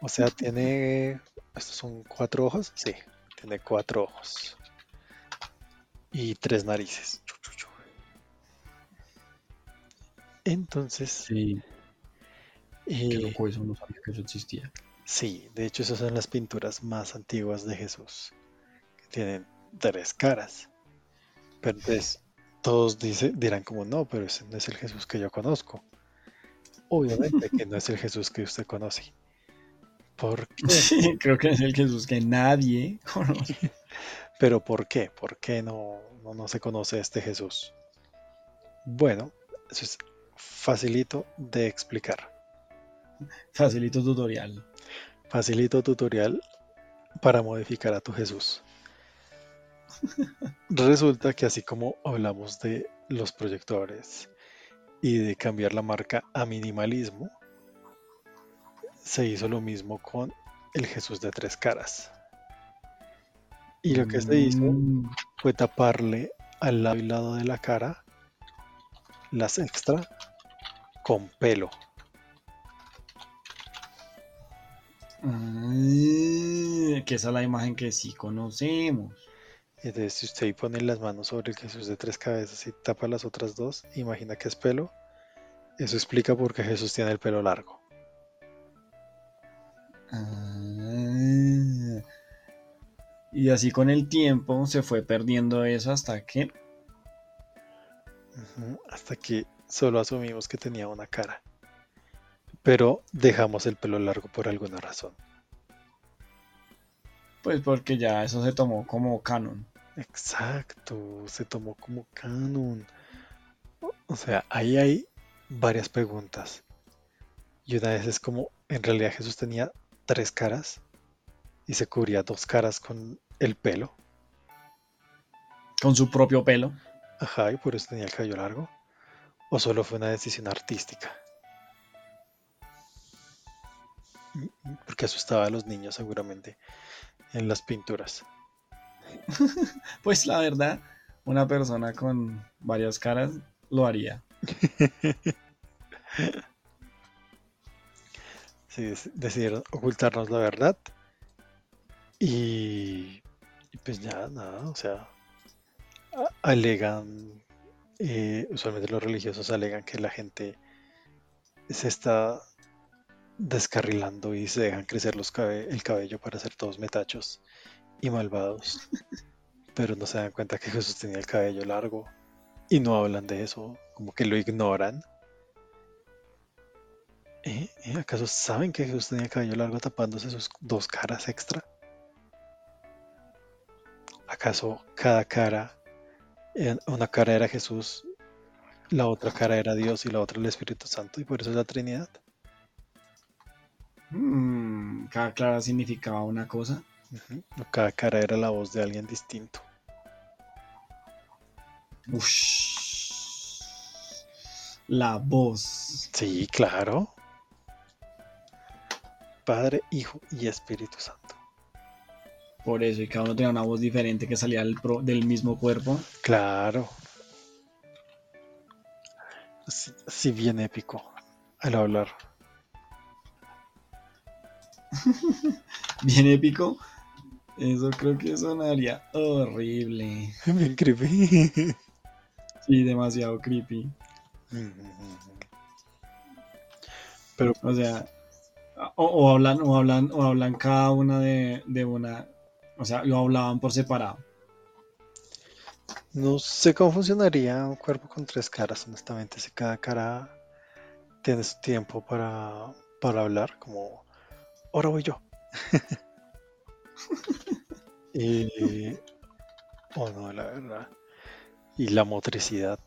O sea, tiene. ¿Estos son cuatro ojos? Sí, tiene cuatro ojos. Y tres narices. Entonces. Sí. Qué Y loco eso, no sabía que eso existía. Sí, de hecho esas son las pinturas más antiguas de Jesús, que tienen tres caras. Pero entonces todos dice, dirán como, no, pero ese no es el Jesús que yo conozco. Obviamente que no es el Jesús que usted conoce. ¿Por qué? Sí, creo que es el Jesús que nadie conoce. Pero ¿por qué? ¿Por qué no, no, no se conoce este Jesús? Bueno, eso es facilito de explicar. Facilito tutorial. Facilito tutorial para modificar a tu Jesús. Resulta que así como hablamos de los proyectores y de cambiar la marca a minimalismo, se hizo lo mismo con el Jesús de tres caras. Y lo que se hizo Mm, fue taparle al lado y lado de la cara las extra con pelo. Ah, que esa es la imagen que sí conocemos. Entonces, si usted pone las manos sobre el Jesús de tres cabezas y tapa las otras dos, imagina que es pelo. Eso explica por qué Jesús tiene el pelo largo. Ah, y así con el tiempo se fue perdiendo eso hasta que Hasta que solo asumimos que tenía una cara. Pero dejamos el pelo largo por alguna razón. Pues porque ya eso se tomó como canon. Exacto, se tomó como canon. O- sea, ahí hay varias preguntas. Y una vez es como, en realidad Jesús tenía tres caras y se cubría dos caras con el pelo. Con su propio pelo. Ajá, y por eso tenía el cabello largo. O solo fue una decisión artística. Porque asustaba a los niños seguramente en las pinturas. Pues la verdad, una persona con varias caras lo haría. Sí, decidieron ocultarnos la verdad. Y, y pues ya, nada, o sea, alegan, eh, usualmente los religiosos alegan que la gente se está descarrilando y se dejan crecer los cabe- el cabello para ser todos metachos y malvados. Pero no se dan cuenta que Jesús tenía el cabello largo y no hablan de eso, como que lo ignoran. ¿Eh? ¿Eh? ¿Acaso saben que Jesús tenía el cabello largo tapándose sus dos caras extra? ¿Acaso cada cara, una cara era Jesús, la otra cara era Dios y la otra el Espíritu Santo y por eso es la Trinidad? Mm, cada clara significaba una cosa. Cada cara era la voz de alguien distinto. Ush. La voz. Sí, claro. Padre, Hijo y Espíritu Santo. Por eso, y cada uno tenía una voz diferente que salía del, pro- del mismo cuerpo. Claro. Sí, sí, bien épico al hablar. Bien épico. Eso creo que sonaría horrible. Bien creepy. Sí, demasiado creepy. Pero O sea, o, o hablan, o hablan, o hablan cada una de, de una. O sea, lo hablaban por separado. no sé cómo funcionaría un cuerpo con tres caras, honestamente, si cada cara tiene su tiempo para, para hablar, como ahora voy yo. y, o no, la verdad. Y la motricidad.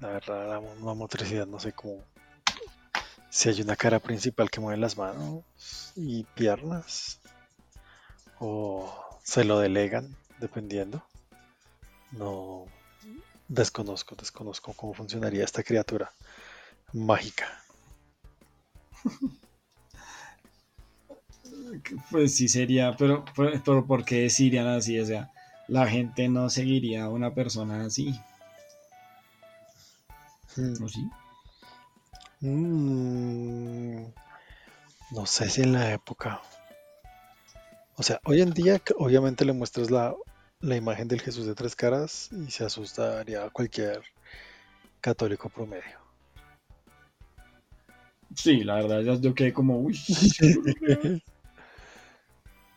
La verdad, la motricidad, no sé cómo. Si hay una cara principal que mueve las manos y piernas, o se lo delegan, dependiendo. No desconozco, desconozco cómo funcionaría esta criatura mágica. Pues sí sería, pero, pero, ¿por qué decirían así? O sea, la gente no seguiría a una persona así, ¿no sí? Mm, no sé si en la época. O sea, hoy en día obviamente le muestras la, la imagen del Jesús de tres caras y se asustaría a cualquier católico promedio. Sí, la verdad, yo quedé como, uy.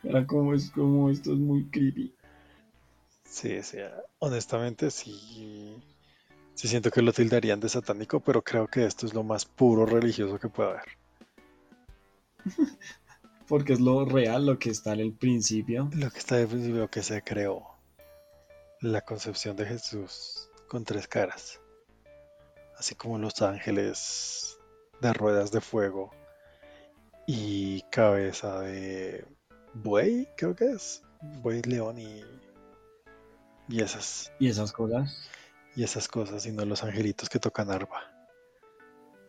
Era como, es como, esto es muy creepy. Sí, sí, honestamente sí, sí siento que lo tildarían de satánico, pero creo que esto es lo más puro religioso que puede haber. Porque es lo real, lo que está en el principio. Lo que está en el principio, lo que se creó. La concepción de Jesús con tres caras. Así como los ángeles de ruedas de fuego y cabeza de buey, creo que es. Buey, león y, y esas. Y esas cosas. Y esas cosas, y no los angelitos que tocan arpa.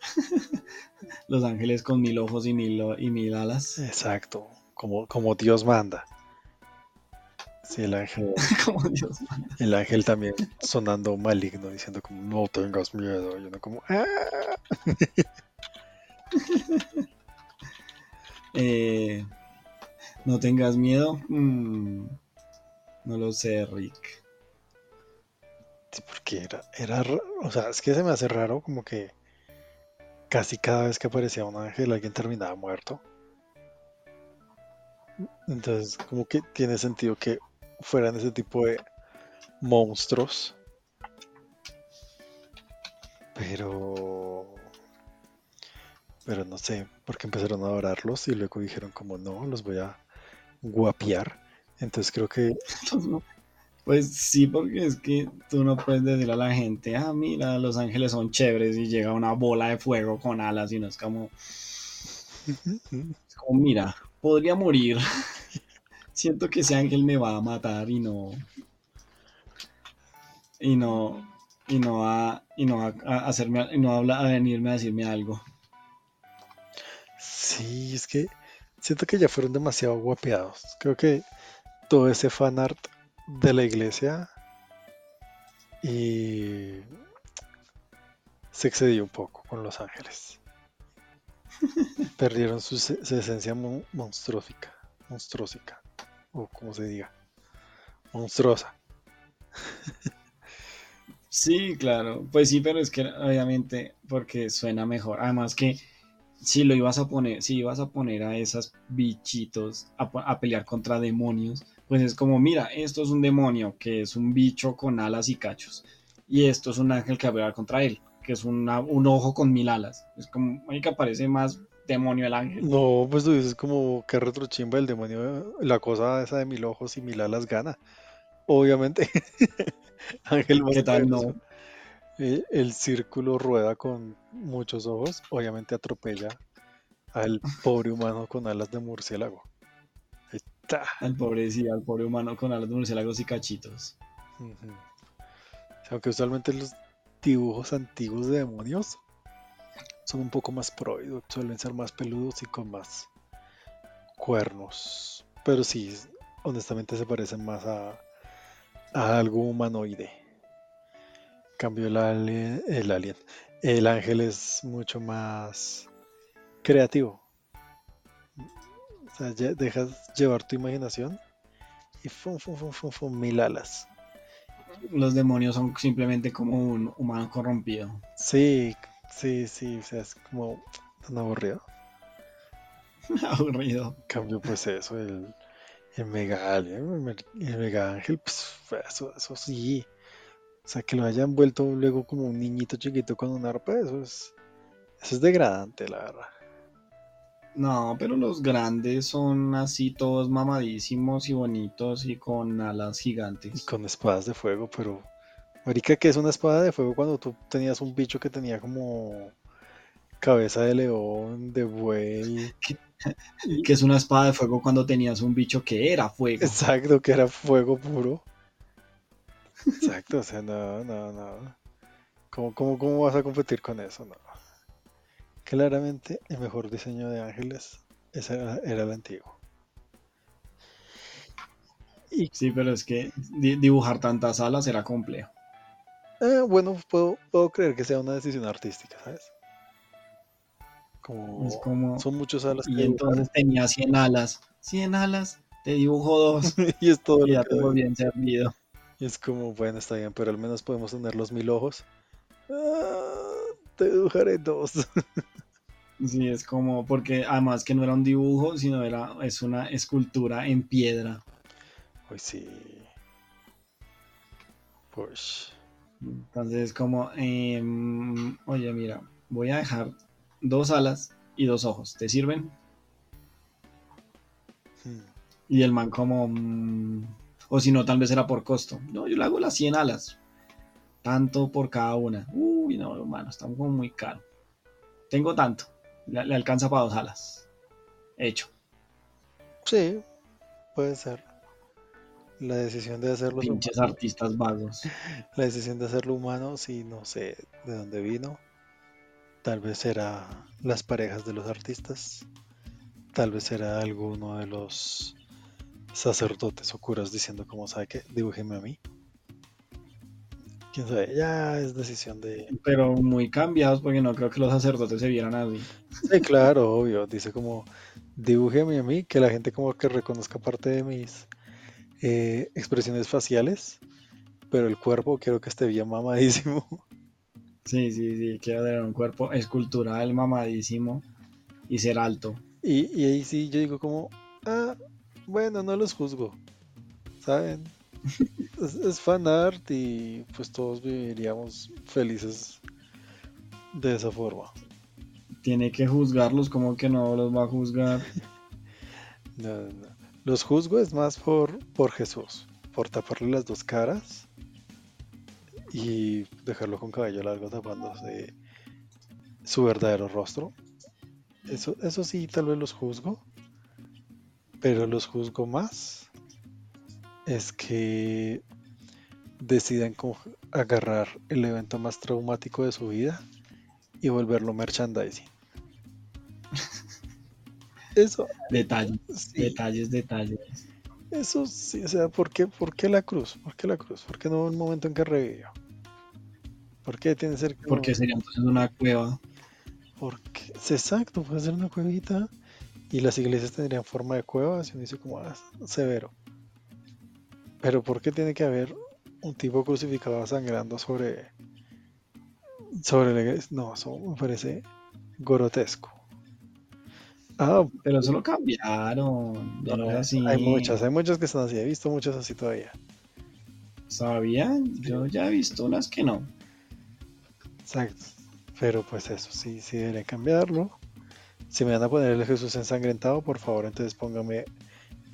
los ángeles con mil ojos y mil, y mil alas. Exacto, como, como Dios manda. Sí, el ángel. como Dios manda. El ángel también sonando maligno, diciendo como no tengas miedo. Y uno como ¡Ah! eh, no tengas miedo. Mm, no lo sé, Rick. Sí, porque era, era, o sea, es que se me hace raro como que casi cada vez que aparecía un ángel alguien terminaba muerto. Entonces, como que tiene sentido que fueran ese tipo de monstruos. Pero... Pero no sé, porque empezaron a adorarlos y luego dijeron como no, los voy a guapiar. Entonces creo que... Pues sí, porque es que tú no puedes decirle a la gente, ah, mira, los ángeles son chéveres y llega una bola de fuego con alas y no es como... Es como, mira, podría morir. Siento que ese ángel me va a matar y no... Y no... Y no va, y no a, hacerme, y no a venirme a decirme algo. Sí, es que siento que ya fueron demasiado guapeados. Creo que todo ese fanart de la iglesia y se excedió un poco con Los Ángeles. Perdieron su, esencia monstruosica, monstruosica, o como se diga, monstruosa. Sí, claro, pues sí, pero es que obviamente porque suena mejor. Además que si lo ibas a poner, si ibas a poner a esos bichitos a pelear contra demonios, pues es como, mira, esto es un demonio, que es un bicho con alas y cachos, y esto es un ángel que va contra él, que es un ojo con mil alas. Es como, ahí que aparece más demonio el ángel. No, pues tú dices como que retrochimba el demonio, la cosa esa de mil ojos y mil alas gana. Obviamente. ángel ¿Qué tal no? El, el círculo rueda con muchos ojos, obviamente atropella al pobre humano con alas de murciélago. Al pobre, sí, al pobre humano con alas de murciélagos y cachitos. Aunque usualmente los dibujos antiguos de demonios son un poco más prohibidos, suelen ser más peludos y con más cuernos. Pero sí, honestamente se parecen más a, algo humanoide. Cambio el el alien. El ángel es mucho más creativo dejas llevar tu imaginación y fum, fum, fum, fum, fum, mil alas. Los demonios son simplemente como un humano corrompido. Sí, sí, sí, o sea, es como tan aburrido. aburrido. Cambio, pues eso, el, el mega alien, el, mega ángel, pues eso, eso sí. O sea, que lo hayan vuelto luego como un niñito chiquito con un arpa, eso es, eso es degradante, la verdad. No, pero los grandes son así todos mamadísimos y bonitos y con alas gigantes. Y con espadas de fuego, pero... Marica, ¿qué es una espada de fuego cuando tú tenías un bicho que tenía como cabeza de león, de buey? ¿Qué es una espada de fuego cuando tenías un bicho que era fuego? Exacto, que era fuego puro. Exacto, o sea, no, no, no. ¿Cómo, cómo, cómo vas a competir con eso? No. Claramente el mejor diseño de ángeles era, el antiguo. Sí, pero es que dibujar tantas alas era complejo. Eh, bueno, puedo, creer que sea una decisión artística, ¿sabes? Como, son muchos alas. Y entonces tenía 100 alas. 100 alas, te dibujo dos. y es todo ya tengo bien servido. Y es como, bueno, está bien, pero al menos podemos tener los mil ojos. Ah, te dibujaré dos. Sí, es como, porque además que no era un dibujo, sino era, es una escultura en piedra. Uy, sí. Pues. Entonces, como, em, oye, mira, voy a dejar dos alas y dos ojos. ¿Te sirven? hmm, Y el man como, mm, o si no, tal vez era por costo. No, yo le hago las 100 alas. Tanto por cada una. Uy, no, hermano, está como muy caro. Tengo tanto. Le, le alcanza para dos alas. Hecho. Sí, puede ser. La decisión de hacerlo Pinches humano, artistas vagos. la decisión de hacerlo humano, sí, no sé de dónde vino. Tal vez era las parejas de los artistas. Tal vez era alguno de los sacerdotes o curas diciendo como sabe que dibújeme a mí. Quién sabe, ya es decisión de. Pero muy cambiados porque no creo que los sacerdotes se vieran así. Sí, claro, obvio. Dice como dibújeme a mí, que la gente como que reconozca parte de mis eh, expresiones faciales, pero el cuerpo quiero que esté bien mamadísimo. Sí, sí, sí. Quiero tener un cuerpo escultural, mamadísimo y ser alto. Y, y ahí sí yo digo como, ah, bueno, no los juzgo, ¿saben? Es, es fan art y pues todos viviríamos felices de esa forma. Tiene que juzgarlos, como que no los va a juzgar. No, no, no. Los juzgo es más por, por Jesús, por taparle las dos caras y dejarlo con cabello largo tapándose su verdadero rostro. Eso, eso sí, tal vez los juzgo, pero los juzgo más es que decidan agarrar el evento más traumático de su vida y volverlo merchandising. Eso, Detalles, sí, detalles, detalles. eso sí, o sea, ¿por qué, por qué la cruz? ¿Por qué la cruz? ¿Por qué no un momento en que revivió? ¿Por qué tiene que ser como- Porque sería entonces una cueva. Porque, exacto, puede ser una cuevita y las iglesias tendrían forma de cuevas y uno dice como, ah, severo. Pero ¿por qué tiene que haber un tipo crucificado sangrando sobre, sobre la iglesia? No, eso me parece grotesco. Ah, Pero eso lo cambiaron. Ya no es así. hay muchas, hay muchas que están así, he visto muchas así todavía. ¿Sabían? Yo ya he visto unas que no. Exacto. Pero pues eso, sí, sí debería cambiarlo. Si me van a poner el Jesús ensangrentado, por favor, entonces póngame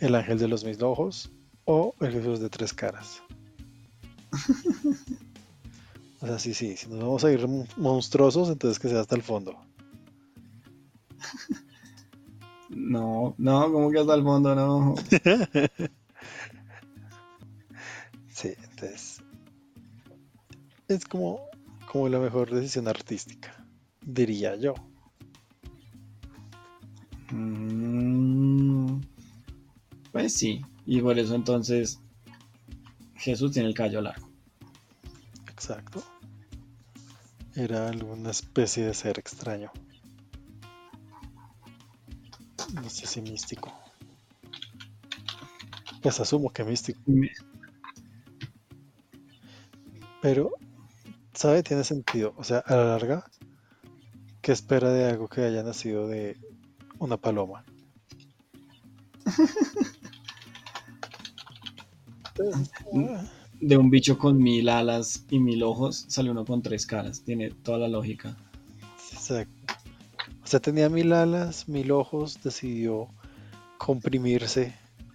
el ángel de los mil ojos o el Jesús de tres caras. O sea, sí, sí, si nos vamos a ir mon- monstruosos, entonces que sea hasta el fondo. No, no, como que hasta el fondo no. Sí, entonces es como, como la mejor decisión artística, diría yo. Mm, pues sí. Y por eso entonces Jesús tiene el callo largo. Exacto. Era alguna especie de ser extraño. No sé si místico. Pues asumo que místico. Pero, ¿sabe? Tiene sentido. O sea, a la larga, ¿qué espera de algo que haya nacido de una paloma? De un bicho con mil alas y mil ojos sale uno con tres caras. Tiene toda la lógica. Exacto. O sea, tenía mil alas, mil ojos, decidió comprimirse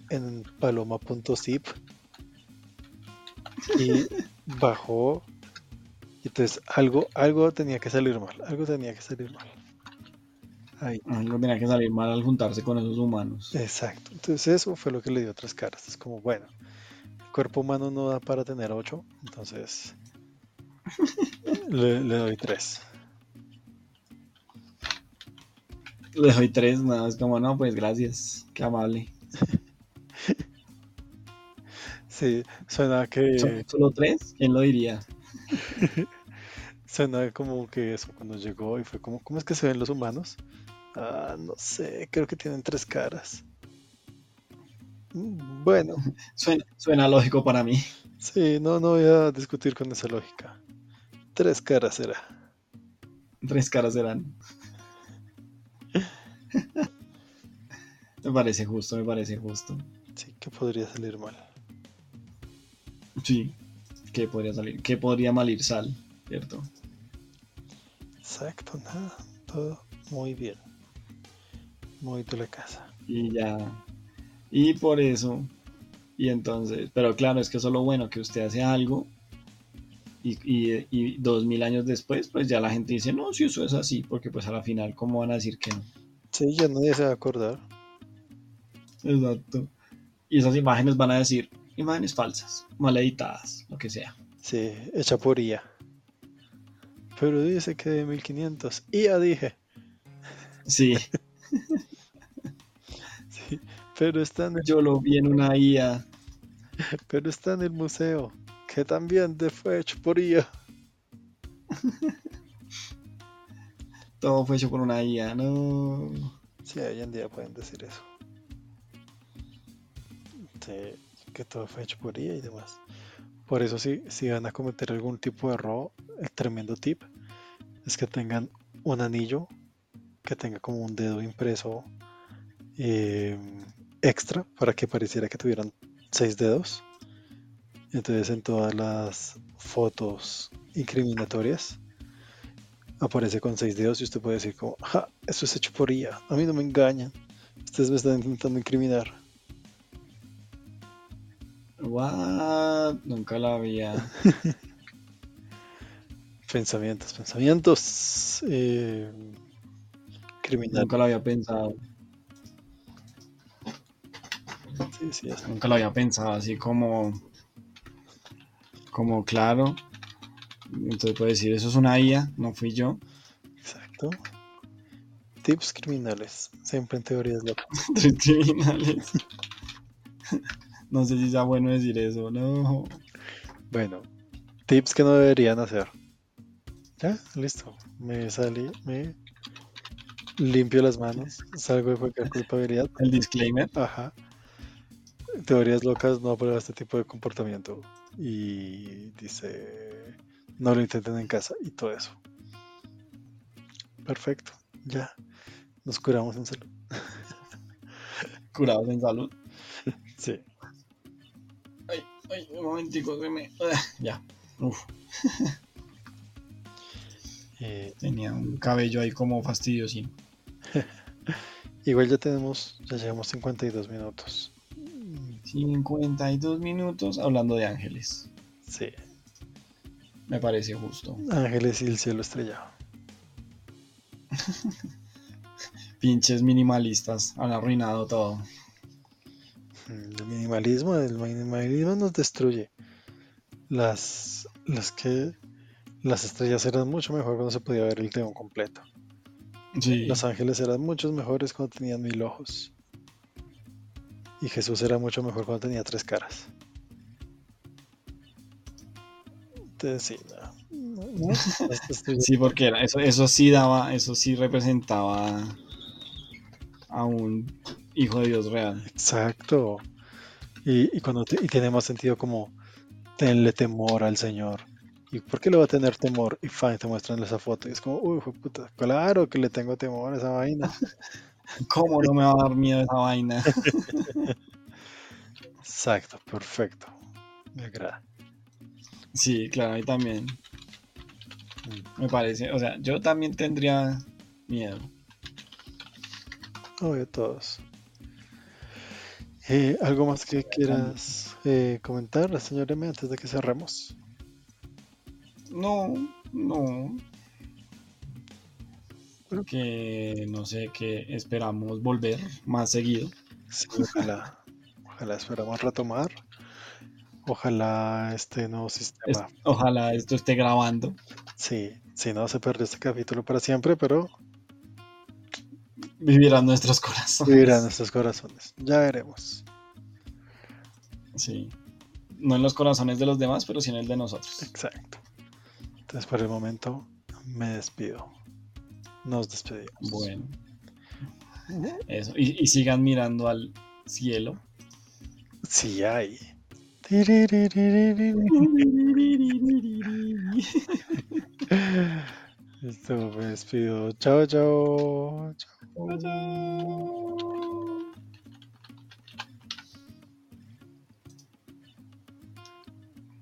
en paloma.zip y bajó. Y entonces algo, algo tenía que salir mal, algo tenía que salir mal. Ahí, Algo tenía que salir mal al juntarse con esos humanos. exacto. Entonces eso fue lo que le dio tres caras. Es como, bueno, el cuerpo humano no da para tener ocho, entonces le, le doy tres. Le doy tres, nada, es como, no, pues gracias. Qué amable. Sí, suena que... ¿Son ¿Solo tres? ¿Quién lo diría? Suena como que eso cuando llegó y fue como, ¿cómo es que se ven los humanos? Ah, no sé, creo que tienen tres caras. Mm, Bueno, Suena, suena lógico para mí. sí, no, no voy a discutir con esa lógica. Tres caras será. Tres caras serán. me parece justo, me parece justo. Sí, que podría salir mal. Sí, que podría salir, que podría mal ir sal, ¿cierto? Exacto, nada, todo muy bien. Muy de la casa. Y ya. Y por eso. Y entonces, pero claro, es que eso es lo bueno, que usted hace algo y, y, y, dos mil años después, pues ya la gente dice, no, si eso es así, porque pues a la final, ¿cómo van a decir que no? Sí, ya nadie se va a acordar. Exacto. Y esas imágenes van a decir, imágenes falsas, mal editadas, lo que sea. Sí, hecha por IA. Pero dice que de 1500. IA dije. Sí. Pero está en el... Yo lo vi en una IA. Pero está en el museo, que también fue hecho por IA. Todo fue hecho por una IA, no. Sí, hoy en día pueden decir eso. Sí, que todo fue hecho por IA y demás. Por eso si, si van a cometer algún tipo de robo, el tremendo tip es que tengan un anillo que tenga como un dedo impreso eh, extra para que pareciera que tuvieran seis dedos. Entonces en todas las fotos incriminatorias aparece con seis dedos y usted puede decir como, ja, eso es hecho por IA, a mí no me engañan, ustedes me están intentando incriminar. What? Nunca la había. pensamientos, pensamientos eh, criminales. Nunca lo había pensado. Sí, sí, Nunca lo había pensado, así como. Como claro. Entonces puede decir, eso es una IA, no fui yo. exacto. Tips criminales, siempre en teorías locas. Tres criminales. No sé si sea bueno decir eso, no. Bueno, tips que no deberían hacer. Ya, listo. Me salí, me limpio las manos, salgo de cualquier culpabilidad. El disclaimer. Ajá. Teorías locas no aprueba este tipo de comportamiento. Y dice, no lo intenten en casa y todo eso. Perfecto, ya. Nos curamos en salud. Curados en salud. Sí. Ay, ay, un momentico, me. ah, Ya. Uf, Eh, tenía un cabello ahí como fastidiosín. igual ya tenemos, ya llevamos 52 minutos. 52 minutos hablando de ángeles. Sí. Me parece justo. Ángeles y el cielo estrellado. Pinches minimalistas han arruinado todo. Mm, El minimalismo, el minimalismo nos destruye. Las, las que las estrellas eran mucho mejor cuando se podía ver el tema completo. Sí. Los ángeles eran muchos mejores cuando tenían mil ojos. Y Jesús era mucho mejor cuando tenía tres caras. Entonces sí, no. no, no, las destruye. Sí, porque era, eso, eso sí daba, eso sí representaba a un hijo de Dios real. Exacto. Y, y cuando te- y tiene más sentido como tenle temor al Señor. ¿Y por qué le va a tener temor? Y fine, te muestran esa foto y es como, uy, puta, claro que le tengo temor a esa vaina. ¿Cómo no me va a dar miedo esa vaina? Exacto, perfecto. Me agrada. Sí, claro, a mí también. Mm. Me parece, o sea, yo también tendría miedo. Obvio, todos. Eh, ¿Algo más que quieras eh, comentar, señor M, antes de que cerremos? No, no. Que no sé, que esperamos volver más seguido. Sí, ojalá, ojalá esperamos retomar. Ojalá este nuevo Es- sistema. ojalá esto esté grabando. Sí, si no se perdió este capítulo para siempre, pero Vivirán nuestros corazones. vivirá en nuestros corazones. Ya veremos. Sí. No en los corazones de los demás, pero sí en el de nosotros. Exacto. Entonces, por el momento, me despido. Nos despedimos. Bueno, eso. Y, y sigan mirando al cielo. Sí hay. Listo, me despido. Chao, chao. chao. Chao, chao.